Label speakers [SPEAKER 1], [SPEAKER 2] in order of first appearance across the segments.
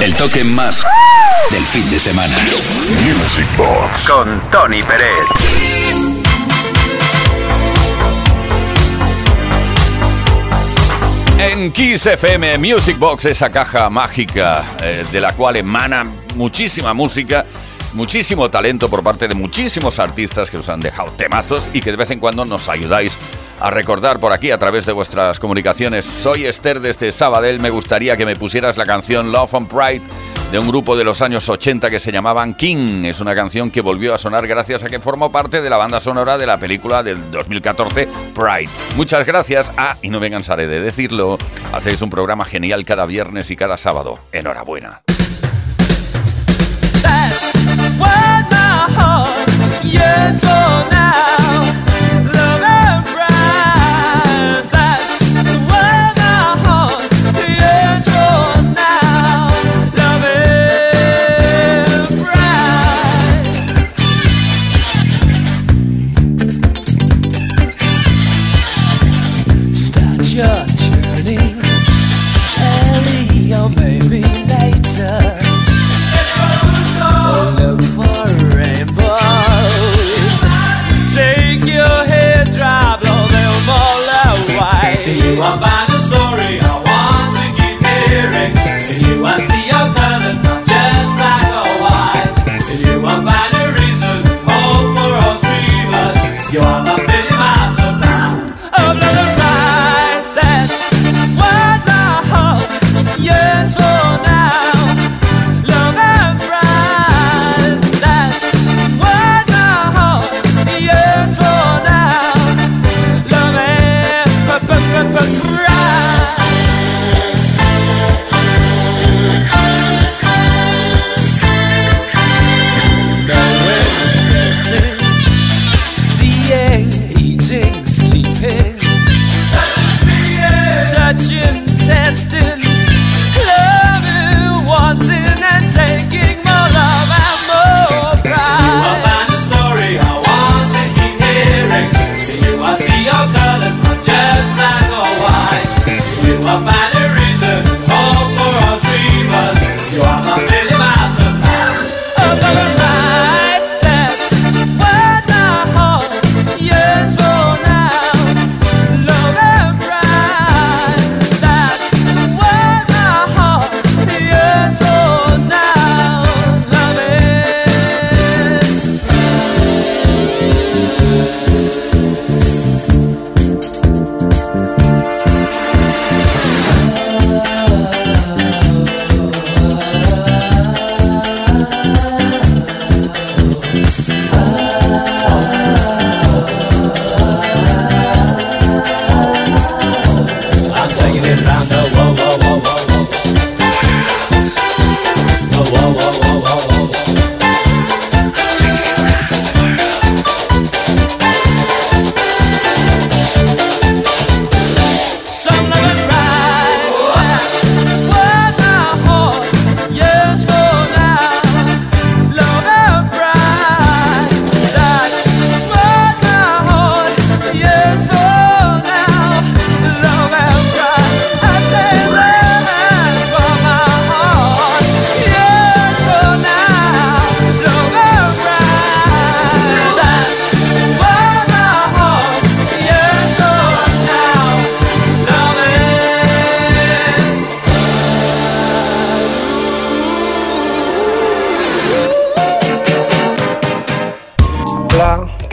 [SPEAKER 1] El toque más del fin de semana.
[SPEAKER 2] Music Box.
[SPEAKER 3] Con Tony Pérez.
[SPEAKER 4] En Kiss FM Music Box, esa caja mágica eh, de la cual emana muchísima música, muchísimo talento por parte de muchísimos artistas que os han dejado temazos y que de vez en cuando nos ayudáis a recordar por aquí a través de vuestras comunicaciones. Soy Esther desde Sabadell, me gustaría que me pusieras la canción Love and Pride de un grupo de los años 80 que se llamaban King. Es una canción que volvió a sonar gracias a que formó parte de la banda sonora de la película del 2014 Pride. Muchas gracias. Ah, y no me cansaré de decirlo, hacéis un programa genial cada viernes y cada sábado. Enhorabuena.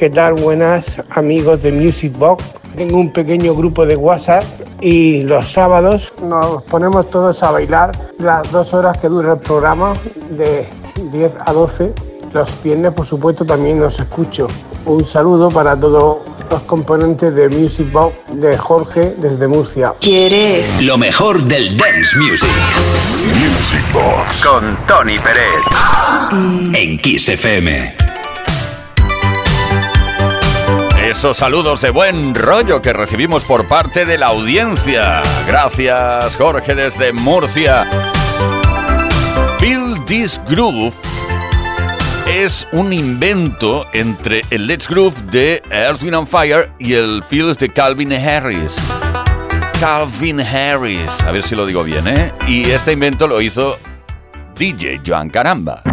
[SPEAKER 5] ¿Qué tal? Buenas amigos de Music Box. Tengo un pequeño grupo de WhatsApp y los sábados nos ponemos todos a bailar las dos horas que dura el programa de 10 a 12. Los viernes, por supuesto, también los escucho. Un saludo para todos los componentes de Music Box de Jorge desde Murcia.
[SPEAKER 1] ¿Quieres? Lo mejor del dance music.
[SPEAKER 2] Music Box.
[SPEAKER 3] Con Tony Pérez.
[SPEAKER 1] En Kiss FM.
[SPEAKER 4] Esos saludos de buen rollo que recibimos por parte de la audiencia. Gracias, Jorge, desde Murcia. Feel This Groove es un invento entre el Let's Groove de Earth, Wind and Fire y el Feels de Calvin Harris. Calvin Harris, a ver si lo digo bien, ¿eh? Y este invento lo hizo
[SPEAKER 6] DJ Joan Caramba.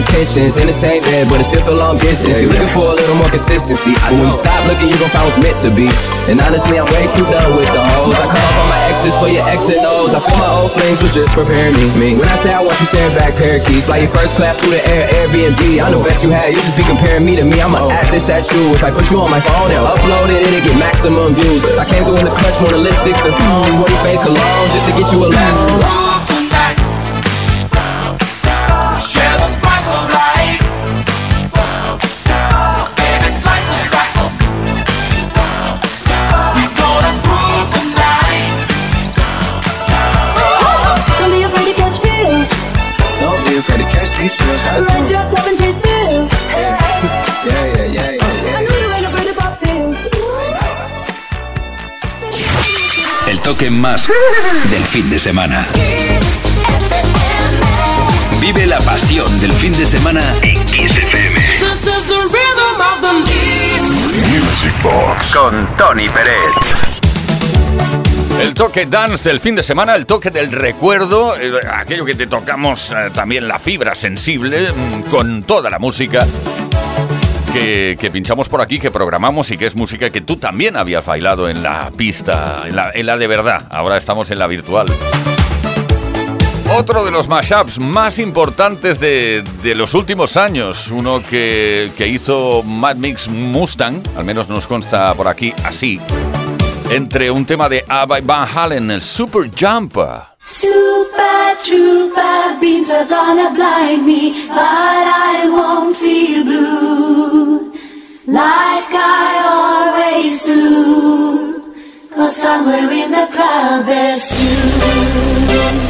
[SPEAKER 7] Intentions in the same bed, but it still feel long distance. You're looking for a little more consistency. But when you stop looking, you gon' find what's meant to be. And honestly, I'm way too done with the hoes. I call off all my exes for your X and O's. I feel my old flings was just preparing me. me. When I say I want you, send back parakeet. Fly your first class through the air, Airbnb. I'm the best you had, you just be comparing me to me. I'ma add this at you. If I put you on my phone and upload it, and it'll get maximum views. I came through in the clutch, more than lipsticks and food. What fake cologne just to get you a laugh.
[SPEAKER 1] Toque más del fin de semana. Vive la pasión del fin de semana en Kiss FM.
[SPEAKER 2] Music Box
[SPEAKER 3] con Tony Pérez.
[SPEAKER 6] El toque dance del fin de semana, el toque del recuerdo, eh, aquello que te tocamos eh, también la fibra sensible mm, con toda la música que, pinchamos por aquí, que programamos y que es música que tú también habías bailado en la pista, en la, de verdad. Ahora estamos en la virtual. Otro de los mashups más importantes de, los últimos años, uno que, hizo Mad Mix Mustang, al menos nos consta por aquí así, entre un tema de Abba Van Halen, el Super Jumper.
[SPEAKER 8] Super trooper beams are gonna blind me, but I won't feel blue like I always do. Cause somewhere in the crowd there's you.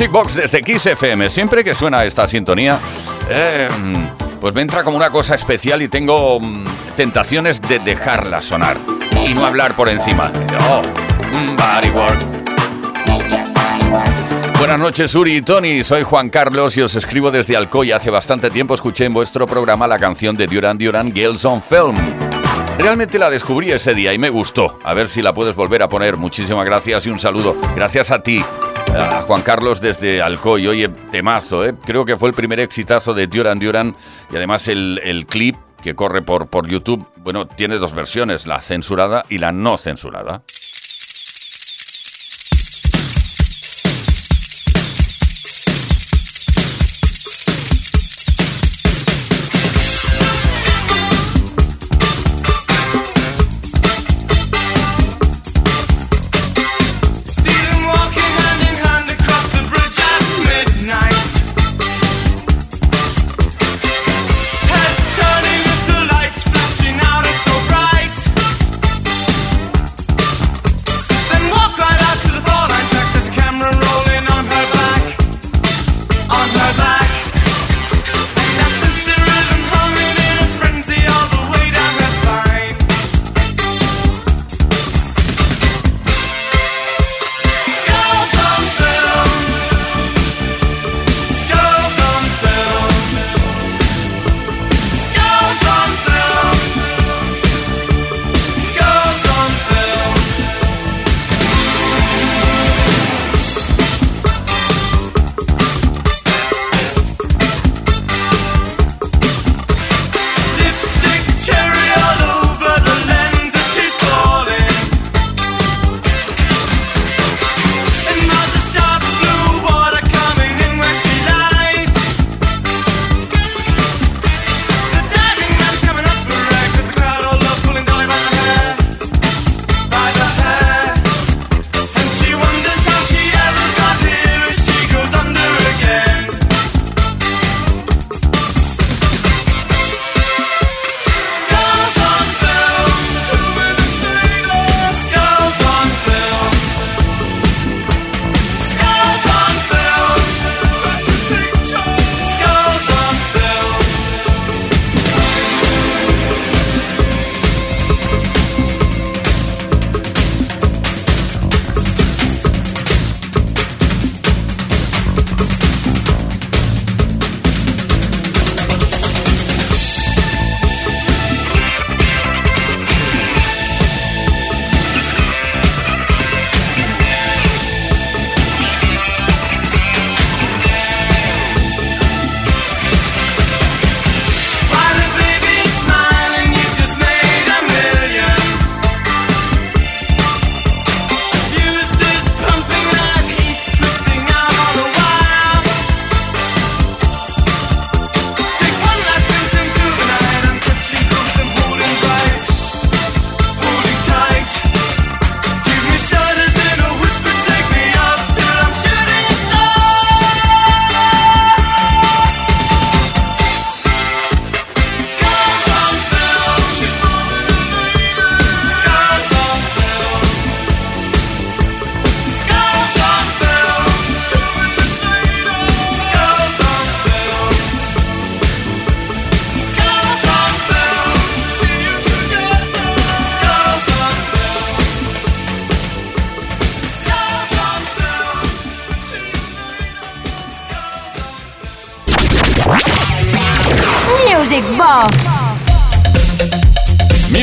[SPEAKER 9] Music Box desde Kiss FM. Siempre que suena esta sintonía, eh, pues me entra como una cosa especial y tengo mm, tentaciones de dejarla sonar y no hablar por encima. Oh, body work. Buenas noches, Uri y Tony. Soy Juan Carlos y os escribo desde Alcoy. Hace bastante tiempo escuché en vuestro programa la canción de Duran Duran, Girls on Film. Realmente la descubrí ese día y me gustó. A ver si la puedes volver a poner. Muchísimas gracias y un saludo. Gracias a ti a Juan Carlos desde Alcoy. Oye, temazo, ¿eh? Creo que fue el primer exitazo de Duran Duran y además el, el clip que corre por, por YouTube, bueno, tiene dos versiones, la censurada y la no censurada.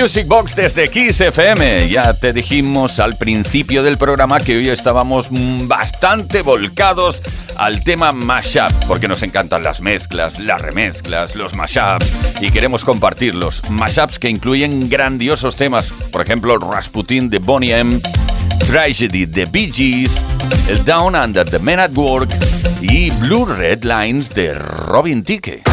[SPEAKER 9] Music Box
[SPEAKER 10] desde Kiss FM. Ya te dijimos al principio del programa que hoy estábamos bastante volcados al tema mashup, porque nos encantan las mezclas, las remezclas, los mashups y queremos compartirlos. Mashups que incluyen grandiosos temas, por ejemplo, Rasputin de Bonnie M, Tragedy de Bee Gees, el Down Under the Men at Work y Blue Red Lines de Robin Thicke.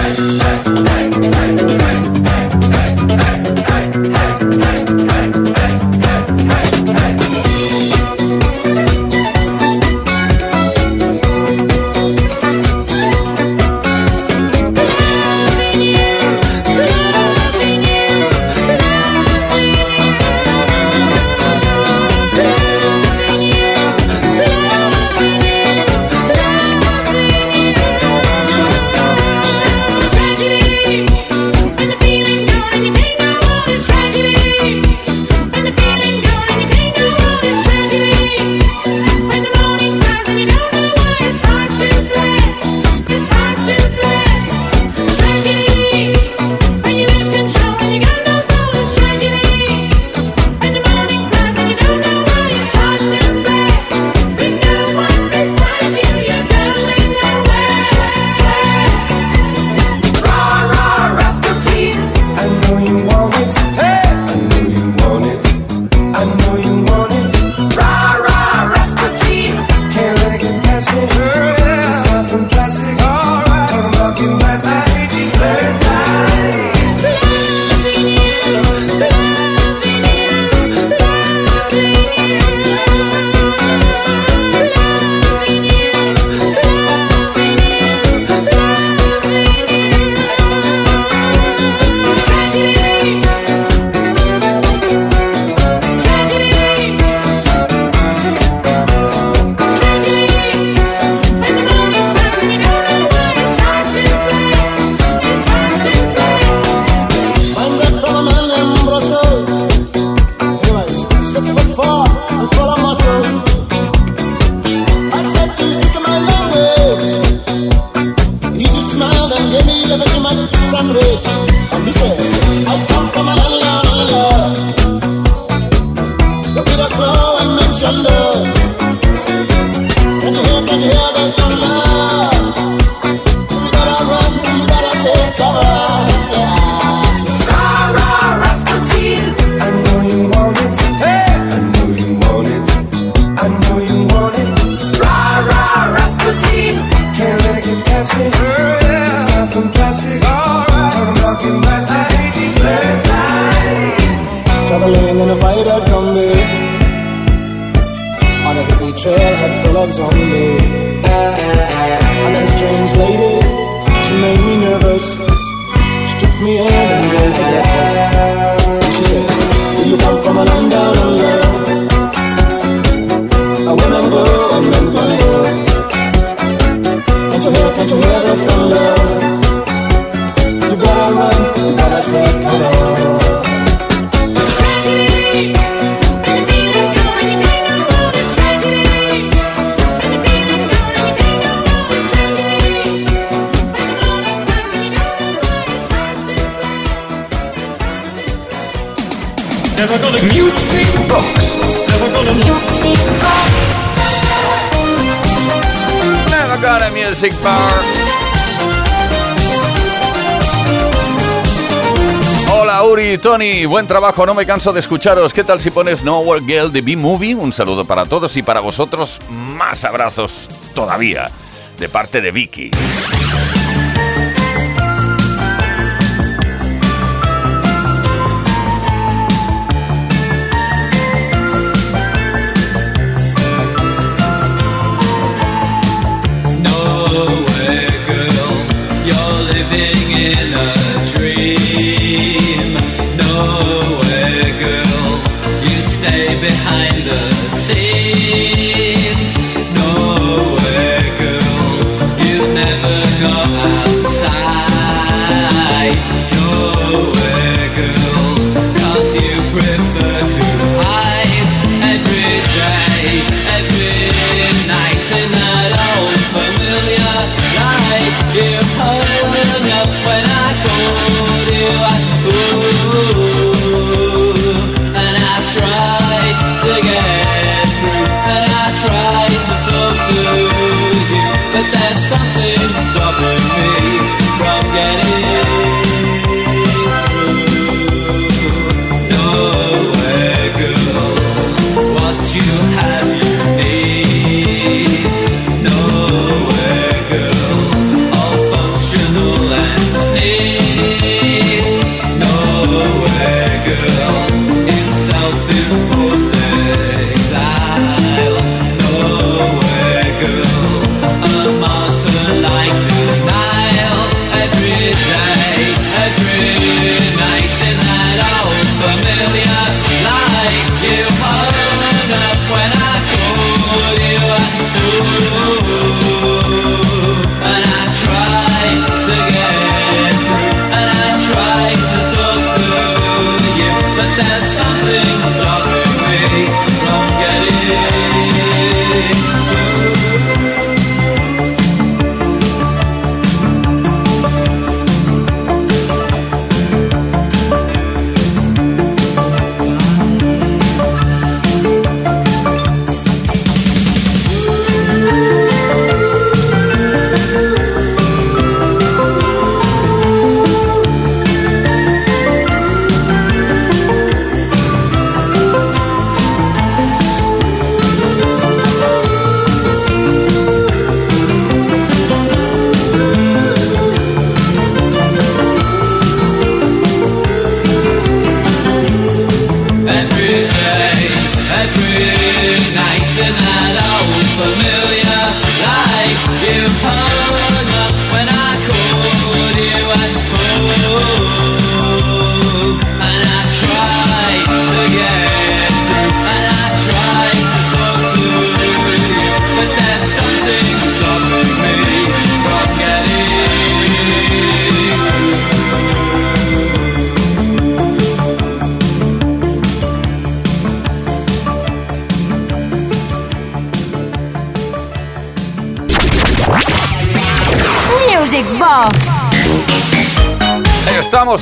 [SPEAKER 10] Buen trabajo, no me canso de escucharos. ¿Qué tal si pones Nowhere Girl de B-Movie? Un saludo para todos y para vosotros, más abrazos todavía, de parte de Vicky.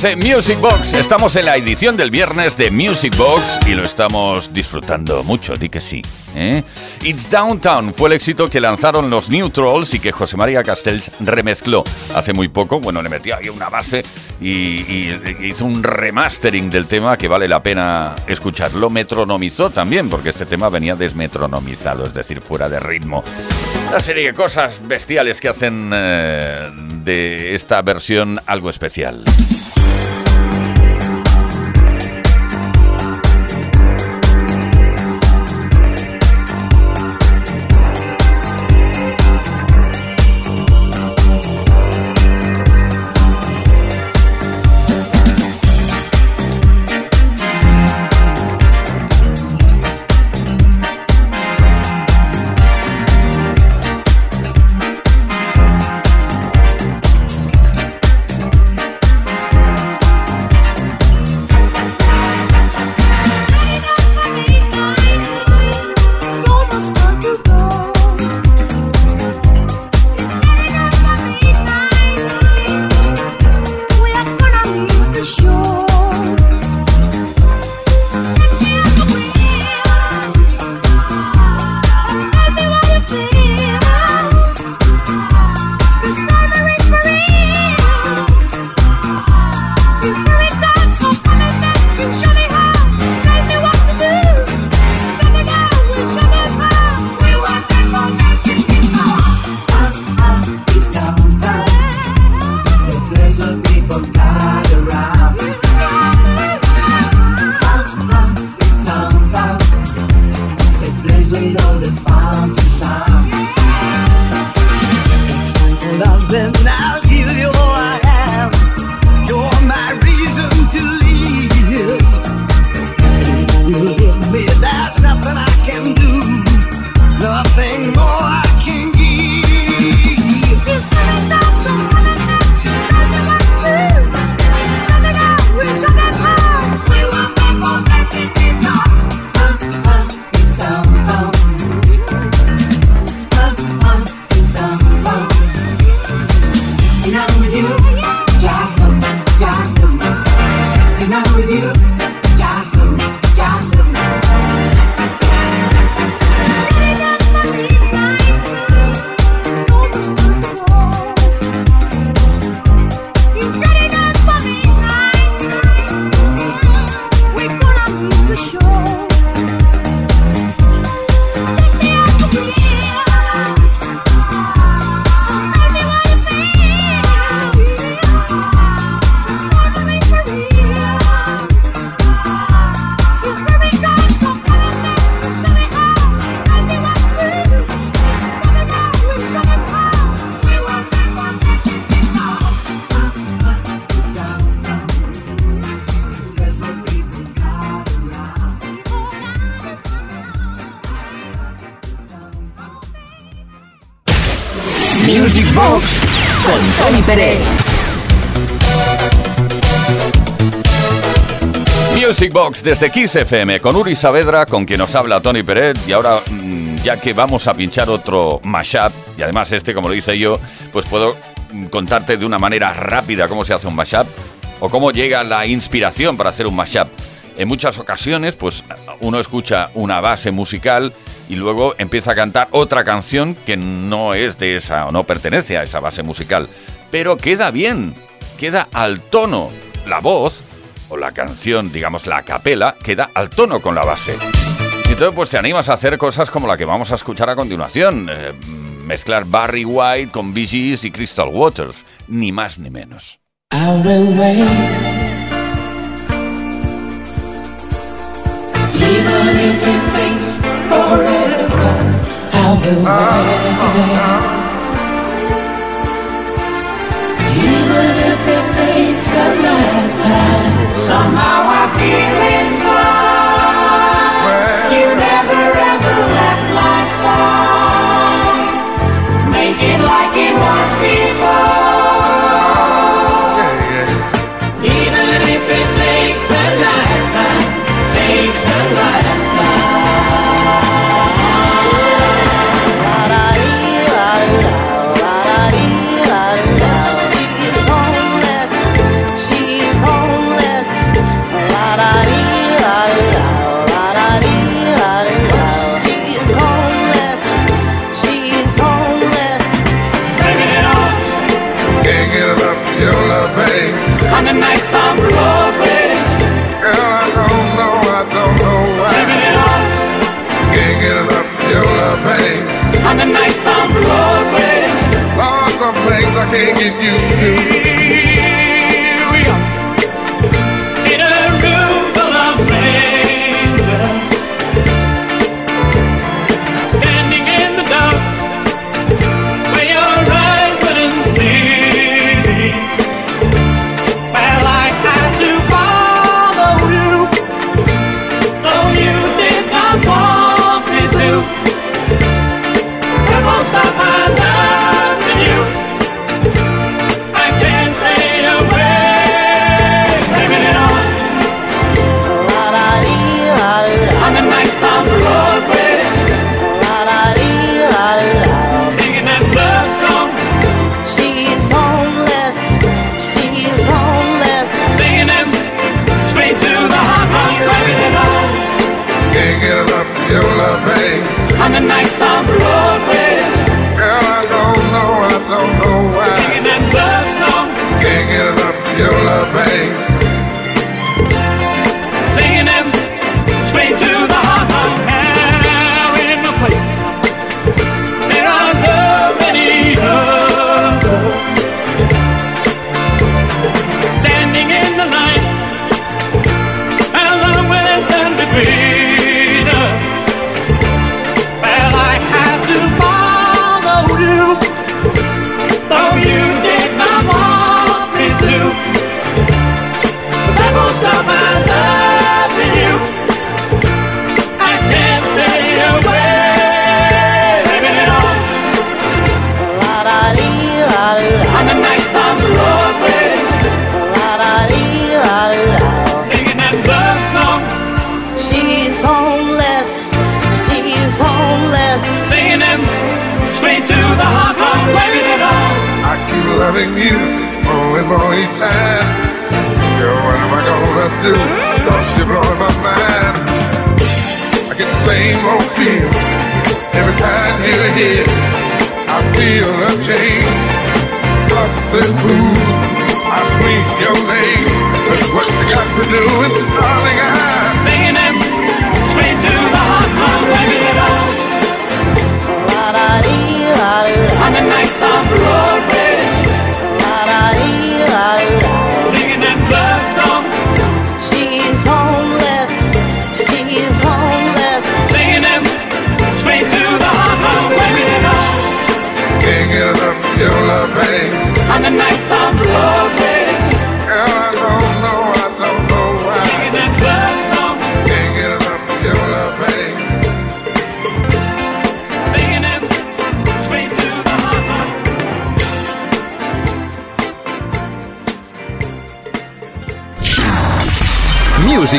[SPEAKER 9] En Music Box, estamos en la edición del viernes de Music Box y lo estamos disfrutando mucho, di que sí. ¿eh? It's Downtown fue el éxito que lanzaron los New Trolls y que José María Castells remezcló hace muy poco. Bueno, le metió ahí una base y, hizo un remastering del tema que vale la pena escuchar. Lo metronomizó también, porque este tema venía desmetronomizado, es decir, fuera de ritmo. Una serie de cosas bestiales que hacen eh, de esta versión algo especial.
[SPEAKER 1] Box
[SPEAKER 9] desde Kiss FM con Uri Saavedra, con quien nos habla Tony Pérez. Y ahora, mm, ya que vamos a pinchar otro mashup, y además este, como lo hice yo, pues puedo mm, contarte de una manera rápida cómo se hace un mashup o cómo llega la inspiración para hacer un mashup. En muchas ocasiones, pues uno escucha una base musical y luego empieza a cantar otra canción que no es de esa o no pertenece a esa base musical, pero queda bien, queda al tono. La voz o la canción, digamos la capela, queda al tono con la base. Entonces pues te animas a hacer cosas como la que vamos a escuchar a continuación, eh, mezclar Barry White con Bee Gees y Crystal Waters, ni más ni menos.
[SPEAKER 3] I will wait. Even if it takes forever, I will wait. Even if it takes a lifetime, somehow I feel inside. On the nights Broadway.
[SPEAKER 11] Girl, I don't know, I don't know why.
[SPEAKER 3] it all
[SPEAKER 11] Can't get enough of your love, babe.
[SPEAKER 3] on the nights.
[SPEAKER 11] Lord, oh, some things I can't get used to.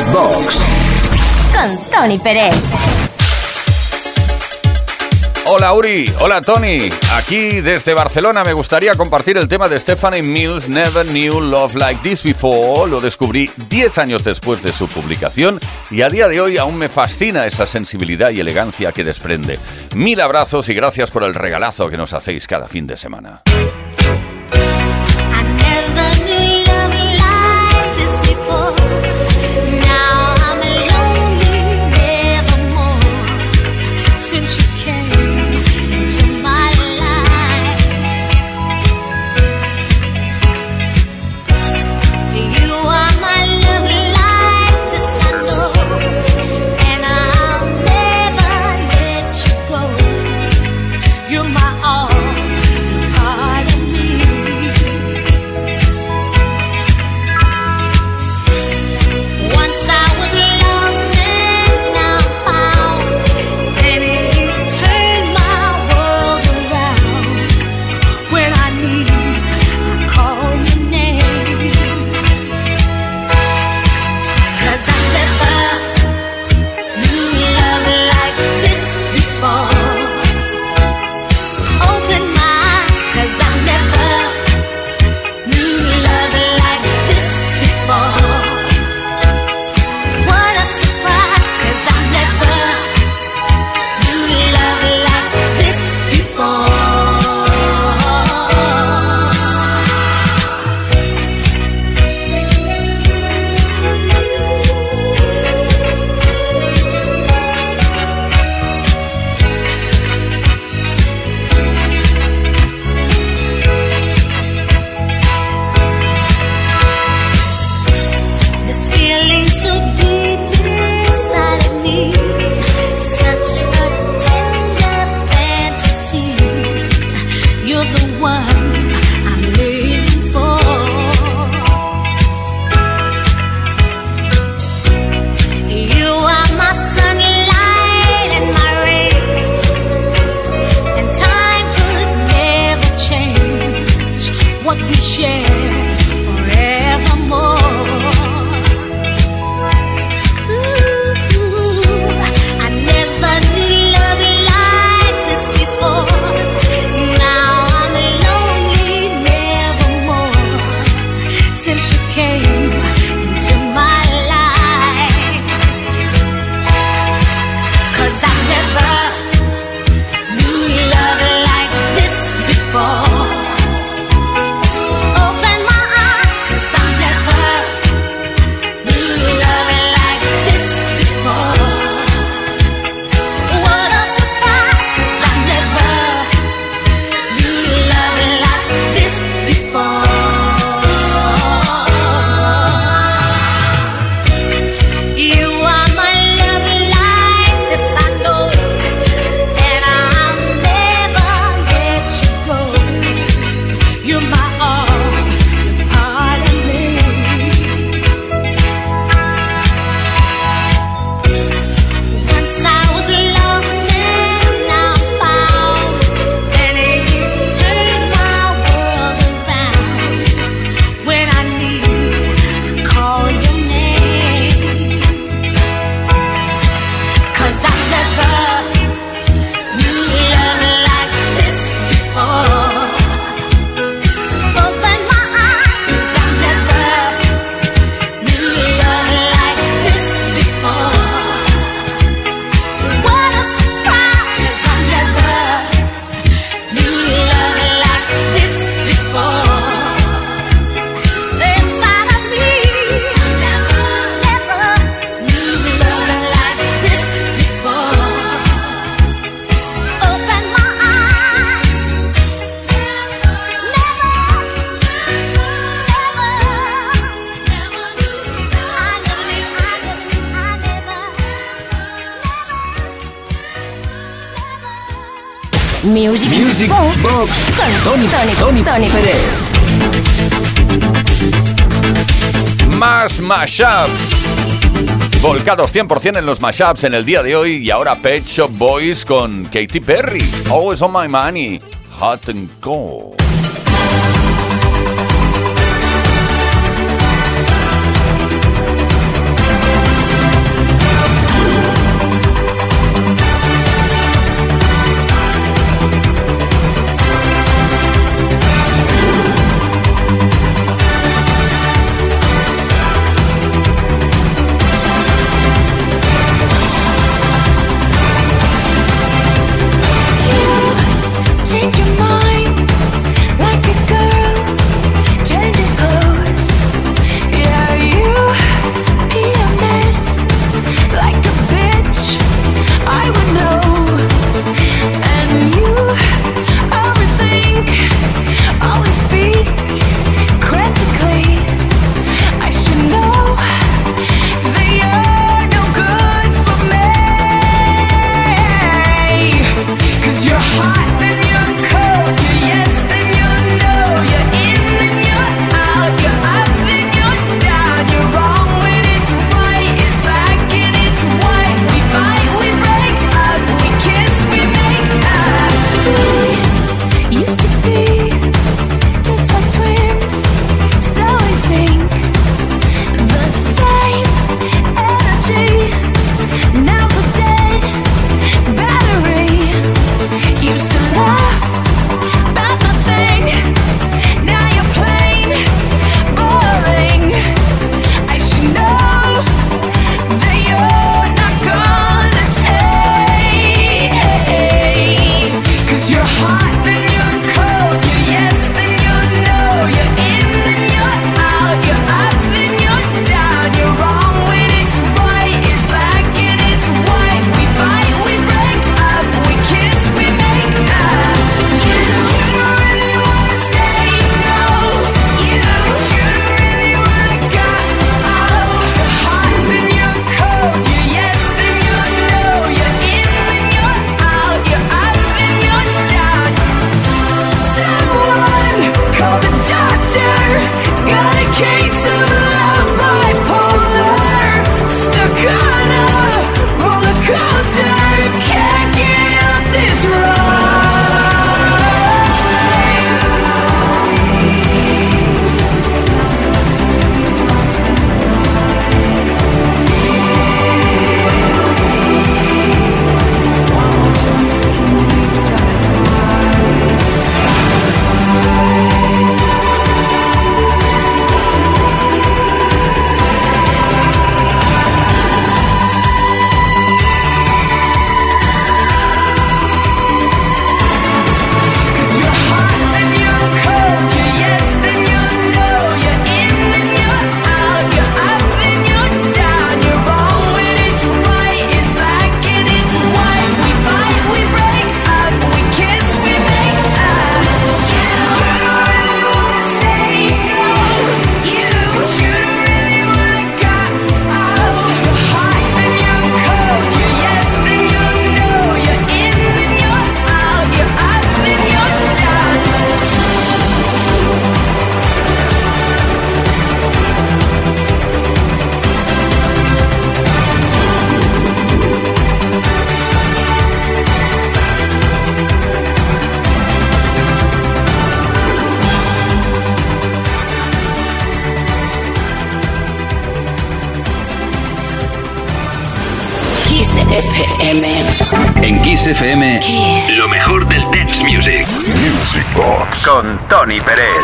[SPEAKER 8] Con Tony Pérez.
[SPEAKER 12] Hola Uri, hola Tony. Aquí desde Barcelona me gustaría compartir el tema de Stephanie Mills, Never Knew Love Like This Before. Lo descubrí 10 años después de su publicación y a día de hoy aún me fascina esa sensibilidad y elegancia que desprende. Mil abrazos y gracias por el regalazo que nos hacéis cada fin de semana. mashups. Volcados 100% en los mashups en el día de hoy y ahora Pet Shop Boys con Katy Perry. Always on my money. Hot and cold.
[SPEAKER 1] Con Tony Pérez.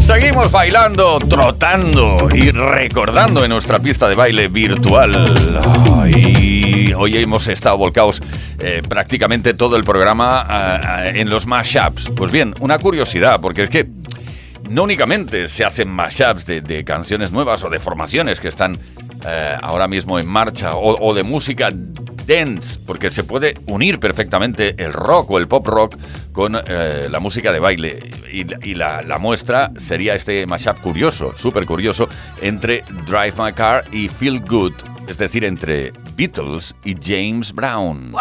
[SPEAKER 9] Seguimos bailando, trotando y recordando en nuestra pista de baile virtual. Ay, hoy hemos estado volcados eh, prácticamente todo el programa en los mashups. Pues bien, una curiosidad, porque es que no únicamente se hacen mashups de, canciones nuevas o de formaciones que están eh, ahora mismo en marcha o de música dance, porque se puede unir perfectamente el rock o el pop rock con eh, la música de baile. Y, la, muestra sería este mashup curioso, súper curioso, entre Drive My Car y Feel Good, es decir, entre Beatles y James Brown.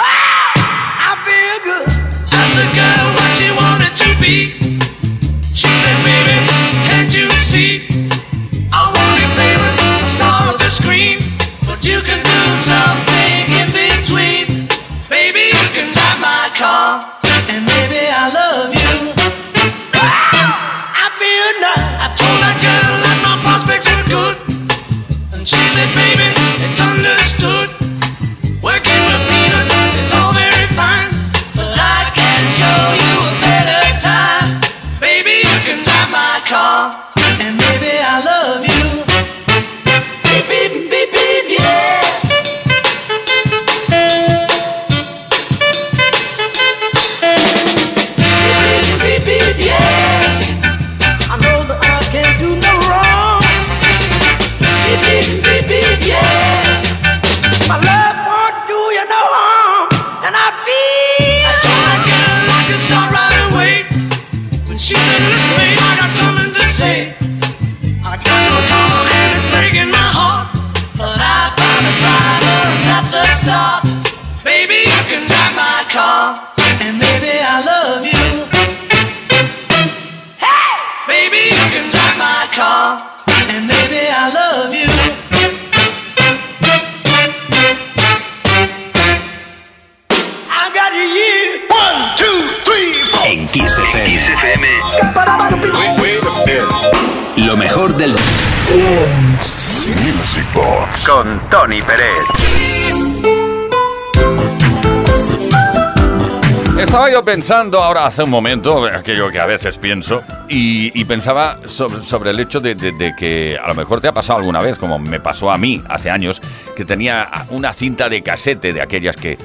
[SPEAKER 9] Pensando ahora hace un momento, aquello que a veces pienso, y, pensaba sobre, sobre el hecho de, que a lo mejor te ha pasado alguna vez, como me pasó a mí hace años, que tenía una cinta de casete de aquellas que,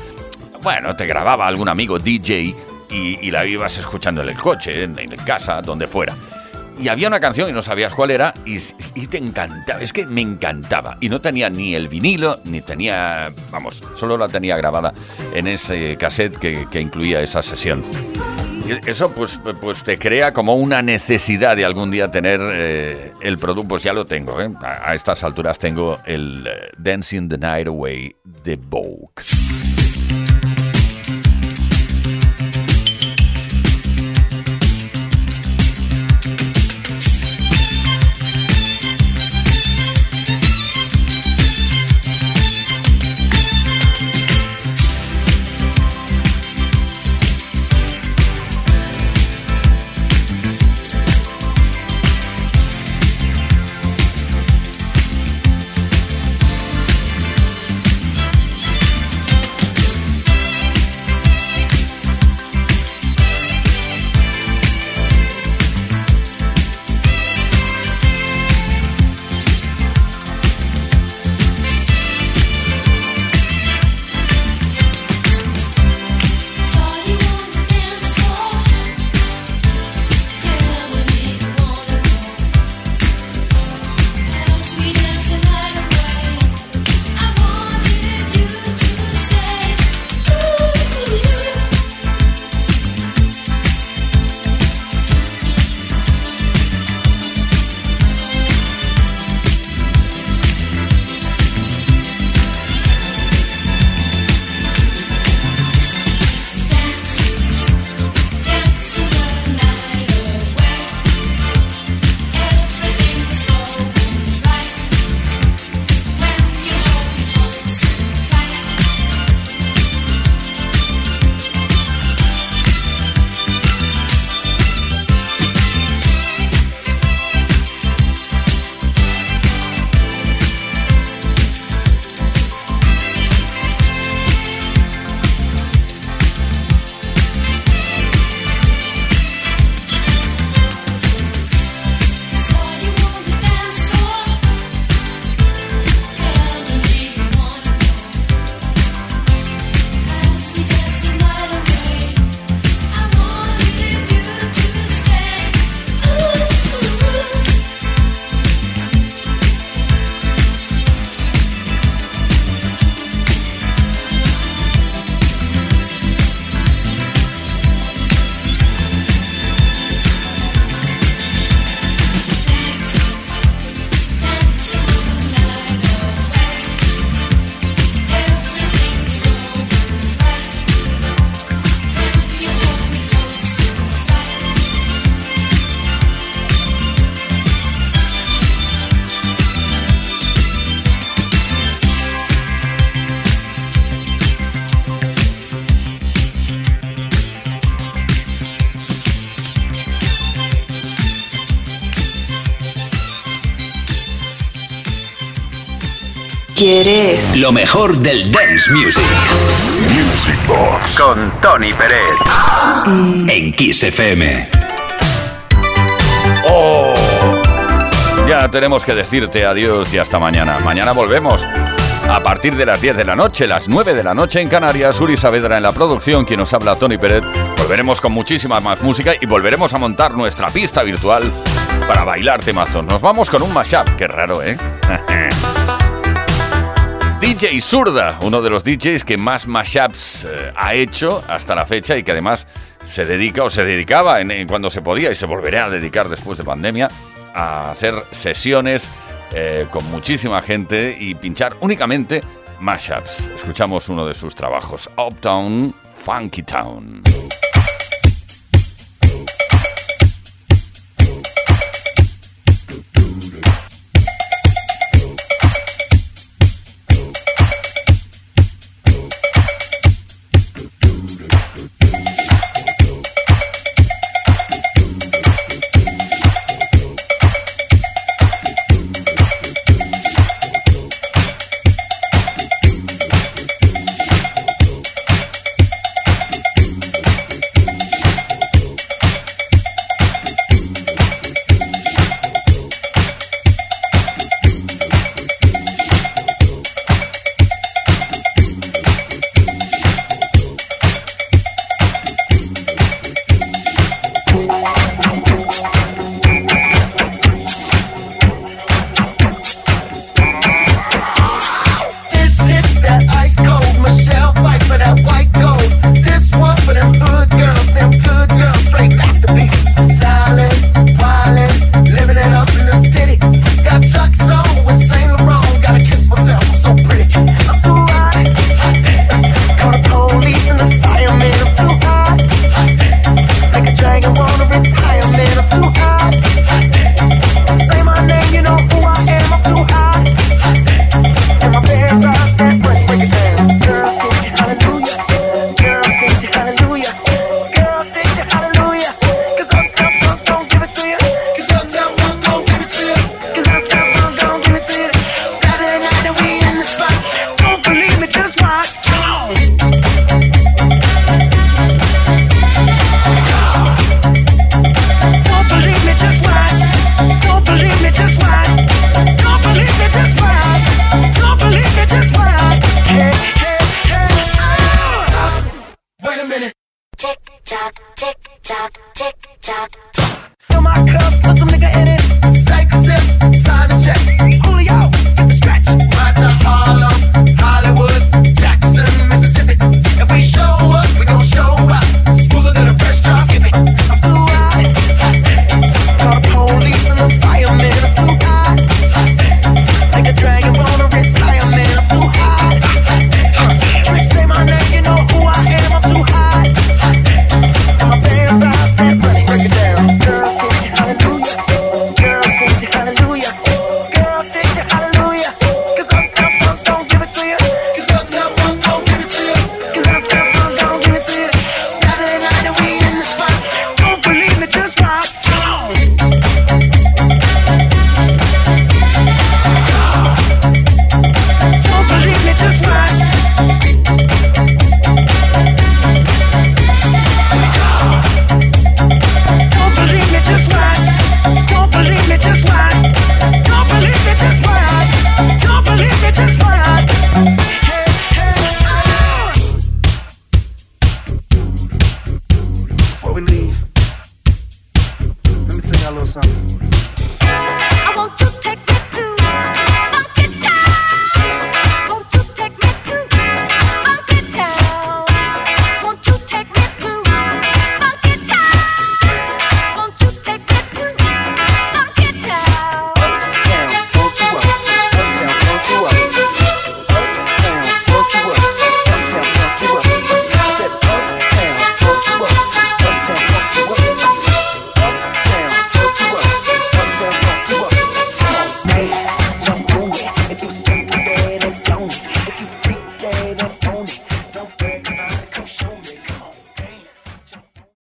[SPEAKER 9] bueno, te grababa algún amigo DJ y, y la ibas escuchando en el coche, en, en casa, donde fuera. Y había una canción y no sabías cuál era y, y te encantaba, es que me encantaba. Y no tenía ni el vinilo, ni tenía, vamos, solo la tenía grabada en ese cassette que, incluía esa sesión. Y eso pues, pues te crea como una necesidad de algún día tener eh, el producto, pues ya lo tengo, ¿eh? a, a estas alturas tengo el eh, Dancing the Night Away de Vogue.
[SPEAKER 13] ¿Quieres?
[SPEAKER 1] Lo mejor del dance music.
[SPEAKER 2] Music Box.
[SPEAKER 1] Con Tony Pérez. Ah. En Kiss FM.
[SPEAKER 14] Oh. Ya tenemos que decirte adiós y hasta mañana. Mañana volvemos. A partir de las 10 de la noche, las 9 de la noche en Canarias, Uri Saavedra en la producción, quien nos habla Tony Pérez. Volveremos con muchísima más música y volveremos a montar nuestra pista virtual para bailar temazos. Nos vamos con un mashup, qué raro, ¿eh? DJ Zurda, uno de los DJs que más mashups eh, ha hecho hasta la fecha y que además se dedica o se dedicaba en, cuando se podía y se volverá a dedicar después de pandemia a hacer sesiones eh, con muchísima gente y pinchar únicamente mashups. Escuchamos uno de sus trabajos, Uptown Funky Town.